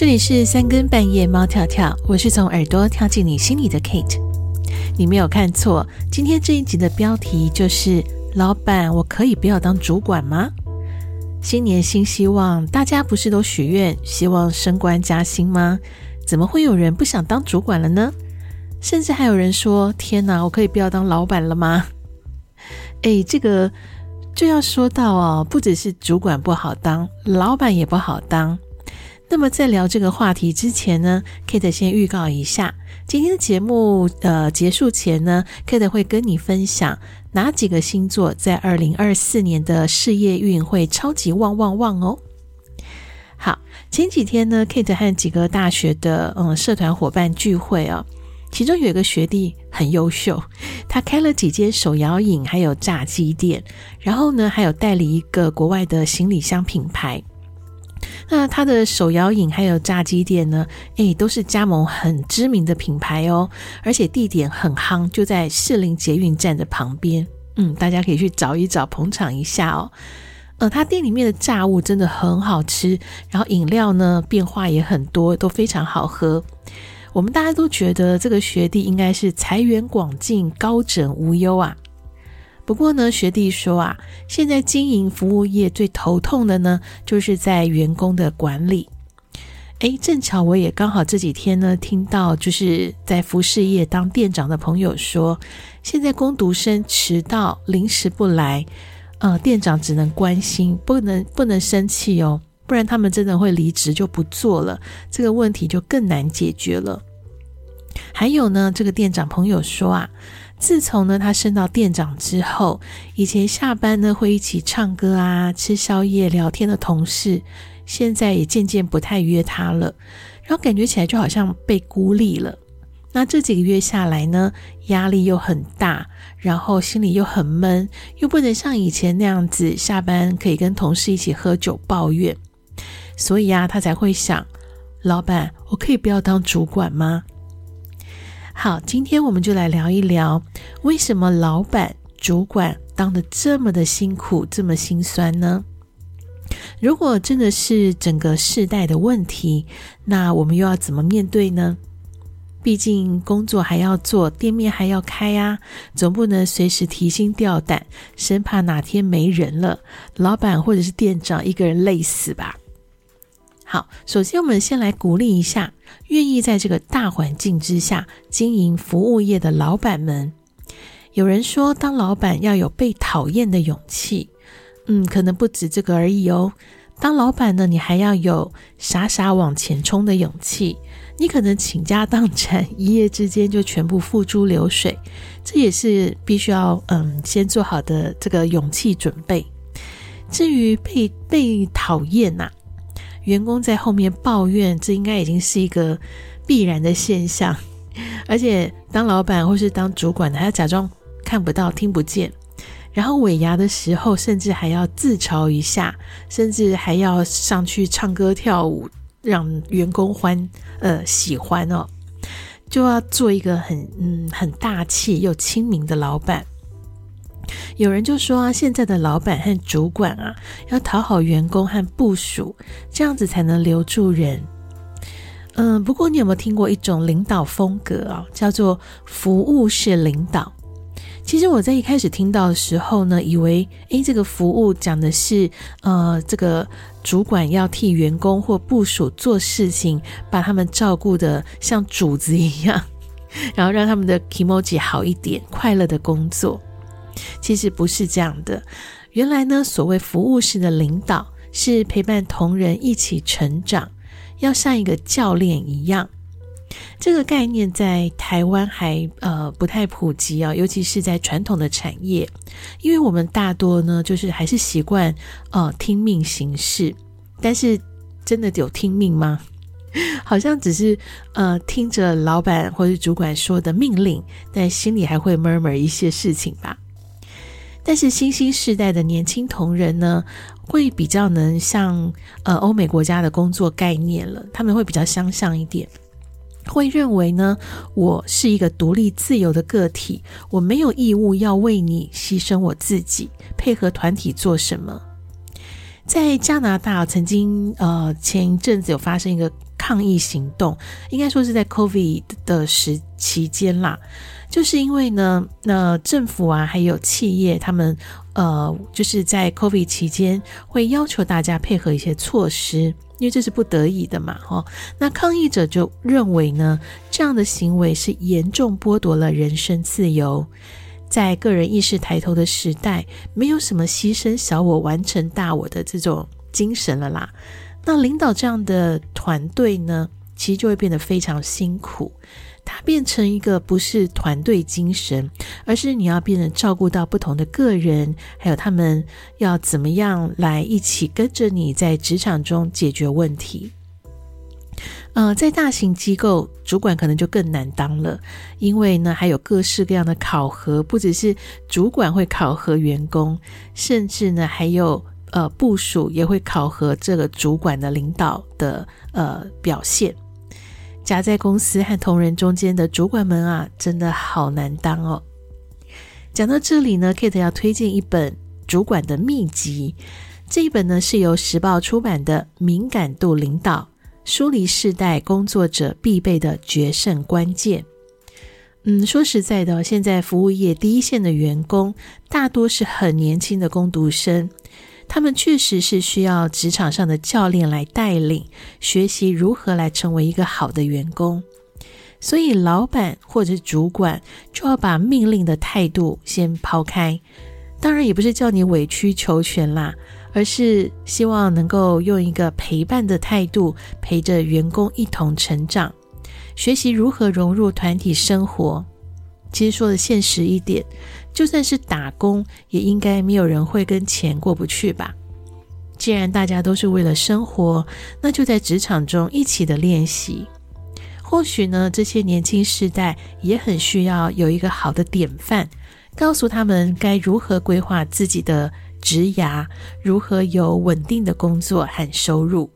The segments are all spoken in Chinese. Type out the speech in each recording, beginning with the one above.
这里是三更半夜猫跳跳，我是从耳朵跳进你心里的 Kate。你没有看错，今天这一集的标题就是“老板，我可以不要当主管吗？”新年新希望，大家不是都许愿希望升官加薪吗？怎么会有人不想当主管了呢？甚至还有人说：“天哪，我可以不要当老板了吗？”哎，这个就要说到哦，不只是主管不好当，老板也不好当。那么在聊这个话题之前呢，Kate 先预告一下，今天的节目呃结束前呢，Kate 会跟你分享哪几个星座在二零二四年的事业运会超级旺旺旺哦。好，前几天呢，Kate 和几个大学的嗯社团伙伴聚会哦，其中有一个学弟很优秀，他开了几间手摇饮还有炸鸡店，然后呢还有代理一个国外的行李箱品牌。那他的手摇饮还有炸鸡店呢？诶，都是加盟很知名的品牌哦，而且地点很夯，就在士林捷运站的旁边。嗯，大家可以去找一找，捧场一下哦。呃，他店里面的炸物真的很好吃，然后饮料呢变化也很多，都非常好喝。我们大家都觉得这个学弟应该是财源广进、高枕无忧啊。不过呢，学弟说啊，现在经营服务业最头痛的呢，就是在员工的管理。诶，正巧我也刚好这几天呢，听到就是在服饰业当店长的朋友说，现在工读生迟到临时不来，呃，店长只能关心，不能不能生气哦，不然他们真的会离职就不做了，这个问题就更难解决了。还有呢，这个店长朋友说啊。自从呢，他升到店长之后，以前下班呢会一起唱歌啊、吃宵夜、聊天的同事，现在也渐渐不太约他了，然后感觉起来就好像被孤立了。那这几个月下来呢，压力又很大，然后心里又很闷，又不能像以前那样子下班可以跟同事一起喝酒抱怨，所以啊，他才会想，老板，我可以不要当主管吗？好，今天我们就来聊一聊，为什么老板、主管当的这么的辛苦，这么心酸呢？如果真的是整个世代的问题，那我们又要怎么面对呢？毕竟工作还要做，店面还要开呀，总不能随时提心吊胆，生怕哪天没人了，老板或者是店长一个人累死吧。好，首先我们先来鼓励一下愿意在这个大环境之下经营服务业的老板们。有人说，当老板要有被讨厌的勇气，嗯，可能不止这个而已哦。当老板呢，你还要有傻傻往前冲的勇气。你可能倾家荡产，一夜之间就全部付诸流水，这也是必须要嗯先做好的这个勇气准备。至于被被讨厌呐、员工在后面抱怨，这应该已经是一个必然的现象。而且当老板或是当主管的，还要假装看不到、听不见，然后尾牙的时候，甚至还要自嘲一下，甚至还要上去唱歌跳舞，让员工欢呃喜欢哦，就要做一个很嗯很大气又亲民的老板。有人就说啊，现在的老板和主管啊，要讨好员工和部属，这样子才能留住人。嗯，不过你有没有听过一种领导风格啊，叫做服务式领导？其实我在一开始听到的时候呢，以为诶，这个服务讲的是呃，这个主管要替员工或部属做事情，把他们照顾得像主子一样，然后让他们的 kimochi 好一点，快乐的工作。其实不是这样的，原来呢，所谓服务式的领导是陪伴同仁一起成长，要像一个教练一样。这个概念在台湾还呃不太普及啊，尤其是在传统的产业，因为我们大多呢就是还是习惯呃听命行事，但是真的有听命吗？好像只是呃听着老板或者主管说的命令，但心里还会 murmur 一些事情吧。但是新兴世代的年轻同仁呢，会比较能像呃欧美国家的工作概念了，他们会比较相像一点，会认为呢，我是一个独立自由的个体，我没有义务要为你牺牲我自己，配合团体做什么。在加拿大曾经呃前一阵子有发生一个抗议行动，应该说是在 COVID 的时期间啦。就是因为呢，那政府啊，还有企业，他们呃，就是在 COVID 期间会要求大家配合一些措施，因为这是不得已的嘛，哈。那抗议者就认为呢，这样的行为是严重剥夺了人身自由。在个人意识抬头的时代，没有什么牺牲小我完成大我的这种精神了啦。那领导这样的团队呢，其实就会变得非常辛苦。它变成一个不是团队精神，而是你要变成照顾到不同的个人，还有他们要怎么样来一起跟着你在职场中解决问题。呃，在大型机构，主管可能就更难当了，因为呢，还有各式各样的考核，不只是主管会考核员工，甚至呢，还有呃部署也会考核这个主管的领导的呃表现。夹在公司和同仁中间的主管们啊，真的好难当哦。讲到这里呢，Kate 要推荐一本主管的秘籍，这一本呢是由时报出版的《敏感度领导》。疏离世代工作者必备的决胜关键。嗯，说实在的，现在服务业第一线的员工大多是很年轻的工读生，他们确实是需要职场上的教练来带领，学习如何来成为一个好的员工。所以，老板或者主管就要把命令的态度先抛开，当然也不是叫你委曲求全啦。而是希望能够用一个陪伴的态度，陪着员工一同成长，学习如何融入团体生活。其实说的现实一点，就算是打工，也应该没有人会跟钱过不去吧？既然大家都是为了生活，那就在职场中一起的练习。或许呢，这些年轻世代也很需要有一个好的典范，告诉他们该如何规划自己的。职涯如何有稳定的工作和收入？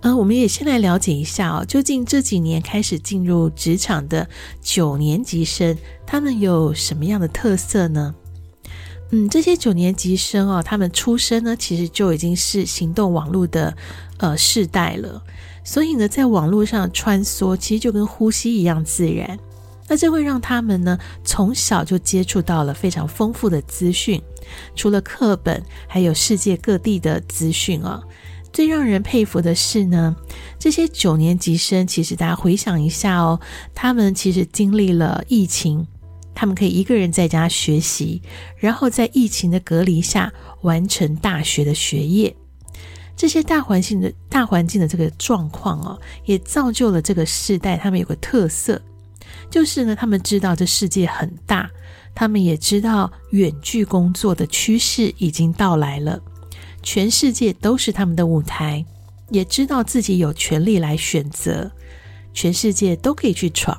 呃，我们也先来了解一下哦，究竟这几年开始进入职场的九年级生，他们有什么样的特色呢？嗯，这些九年级生哦，他们出生呢，其实就已经是行动网络的呃世代了，所以呢，在网络上穿梭，其实就跟呼吸一样自然。那这会让他们呢，从小就接触到了非常丰富的资讯，除了课本，还有世界各地的资讯啊。最让人佩服的是呢，这些九年级生，其实大家回想一下哦，他们其实经历了疫情，他们可以一个人在家学习，然后在疫情的隔离下完成大学的学业。这些大环境的大环境的这个状况哦，也造就了这个世代，他们有个特色。就是呢，他们知道这世界很大，他们也知道远距工作的趋势已经到来了，全世界都是他们的舞台，也知道自己有权利来选择，全世界都可以去闯，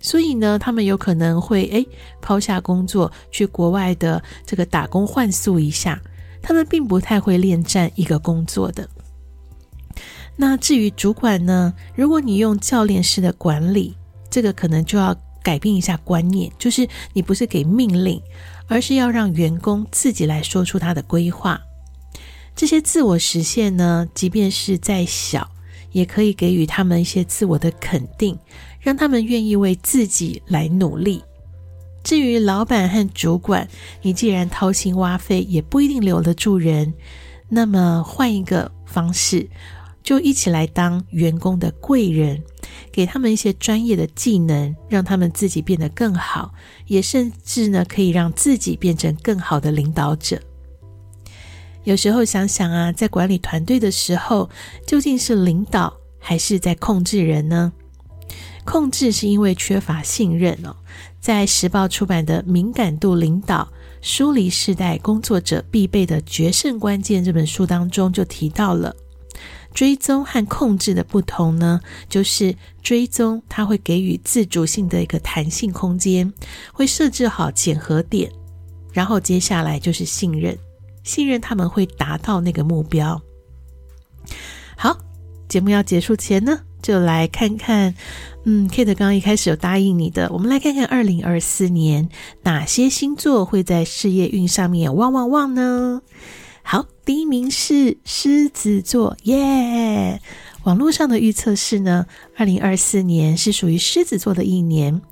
所以呢，他们有可能会诶抛下工作去国外的这个打工换宿一下，他们并不太会恋战一个工作的。那至于主管呢，如果你用教练式的管理。这个可能就要改变一下观念，就是你不是给命令，而是要让员工自己来说出他的规划。这些自我实现呢，即便是再小，也可以给予他们一些自我的肯定，让他们愿意为自己来努力。至于老板和主管，你既然掏心挖肺，也不一定留得住人，那么换一个方式，就一起来当员工的贵人。给他们一些专业的技能，让他们自己变得更好，也甚至呢，可以让自己变成更好的领导者。有时候想想啊，在管理团队的时候，究竟是领导还是在控制人呢？控制是因为缺乏信任哦。在时报出版的《敏感度领导：疏离世代工作者必备的决胜关键》这本书当中就提到了。追踪和控制的不同呢，就是追踪它会给予自主性的一个弹性空间，会设置好检核点，然后接下来就是信任，信任他们会达到那个目标。好，节目要结束前呢，就来看看，嗯，Kate 刚刚一开始有答应你的，我们来看看二零二四年哪些星座会在事业运上面旺旺旺呢？好，第一名是狮子座，耶！网络上的预测是呢，二零二四年是属于狮子座的一年，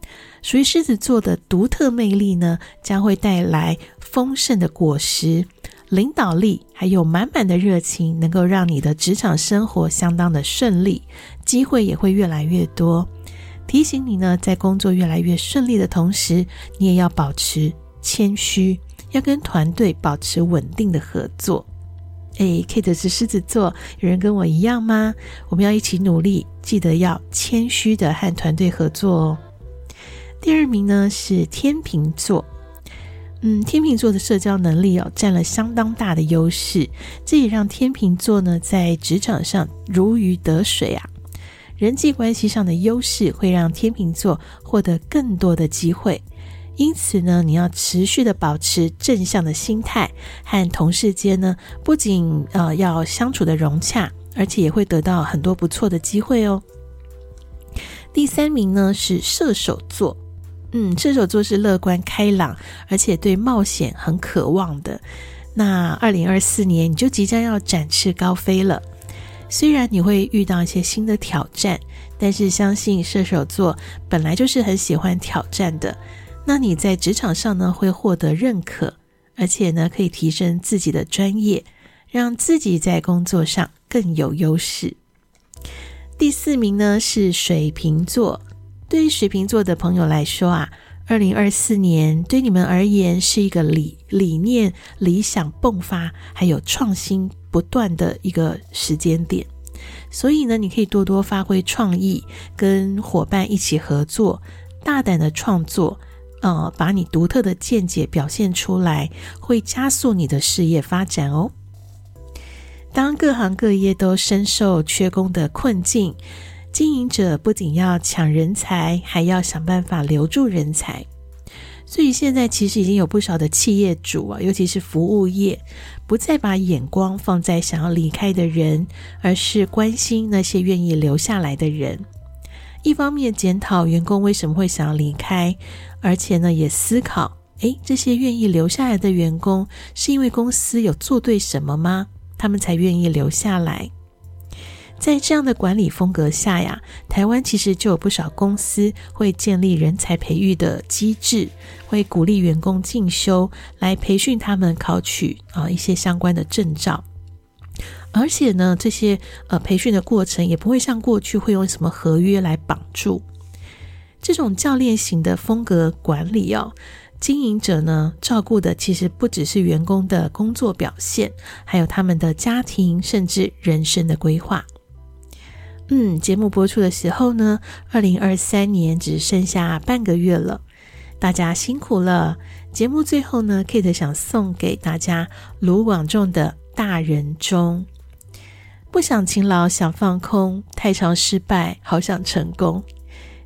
属于狮子座的独特魅力呢，将会带来丰盛的果实。领导力还有满满的热情，能够让你的职场生活相当的顺利，机会也会越来越多。提醒你呢，在工作越来越顺利的同时，你也要保持谦虚，要跟团队保持稳定的合作。诶，Kate 是狮子座，有人跟我一样吗？我们要一起努力，记得要谦虚的和团队合作哦。第二名呢是天秤座。嗯，天秤座的社交能力哦，占了相当大的优势，这也让天秤座呢在职场上如鱼得水啊。人际关系上的优势会让天秤座获得更多的机会，因此呢，你要持续的保持正向的心态，和同事间呢不仅呃要相处的融洽，而且也会得到很多不错的机会哦。第三名呢是射手座。嗯，射手座是乐观开朗，而且对冒险很渴望的。那二零二四年你就即将要展翅高飞了。虽然你会遇到一些新的挑战，但是相信射手座本来就是很喜欢挑战的。那你在职场上呢，会获得认可，而且呢，可以提升自己的专业，让自己在工作上更有优势。第四名呢是水瓶座。对于水瓶座的朋友来说啊，二零二四年对你们而言是一个理理念、理想迸发，还有创新不断的一个时间点。所以呢，你可以多多发挥创意，跟伙伴一起合作，大胆的创作，呃，把你独特的见解表现出来，会加速你的事业发展哦。当各行各业都深受缺工的困境。经营者不仅要抢人才，还要想办法留住人才。所以现在其实已经有不少的企业主啊，尤其是服务业，不再把眼光放在想要离开的人，而是关心那些愿意留下来的人。一方面检讨员工为什么会想要离开，而且呢也思考：诶，这些愿意留下来的员工，是因为公司有做对什么吗？他们才愿意留下来。在这样的管理风格下呀，台湾其实就有不少公司会建立人才培育的机制，会鼓励员工进修，来培训他们考取啊一些相关的证照。而且呢，这些呃培训的过程也不会像过去会用什么合约来绑住。这种教练型的风格管理哦，经营者呢照顾的其实不只是员工的工作表现，还有他们的家庭甚至人生的规划。嗯，节目播出的时候呢，二零二三年只剩下半个月了，大家辛苦了。节目最后呢，Kate 想送给大家卢广仲的大人中，不想勤劳，想放空，太常失败，好想成功。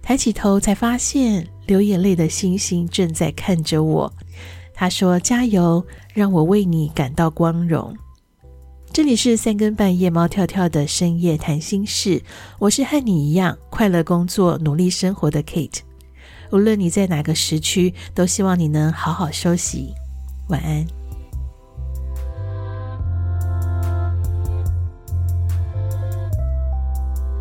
抬起头才发现，流眼泪的星星正在看着我。他说：“加油，让我为你感到光荣。”这里是三更半夜猫跳跳的深夜谈心事，我是和你一样快乐工作、努力生活的 Kate。无论你在哪个时区，都希望你能好好休息，晚安。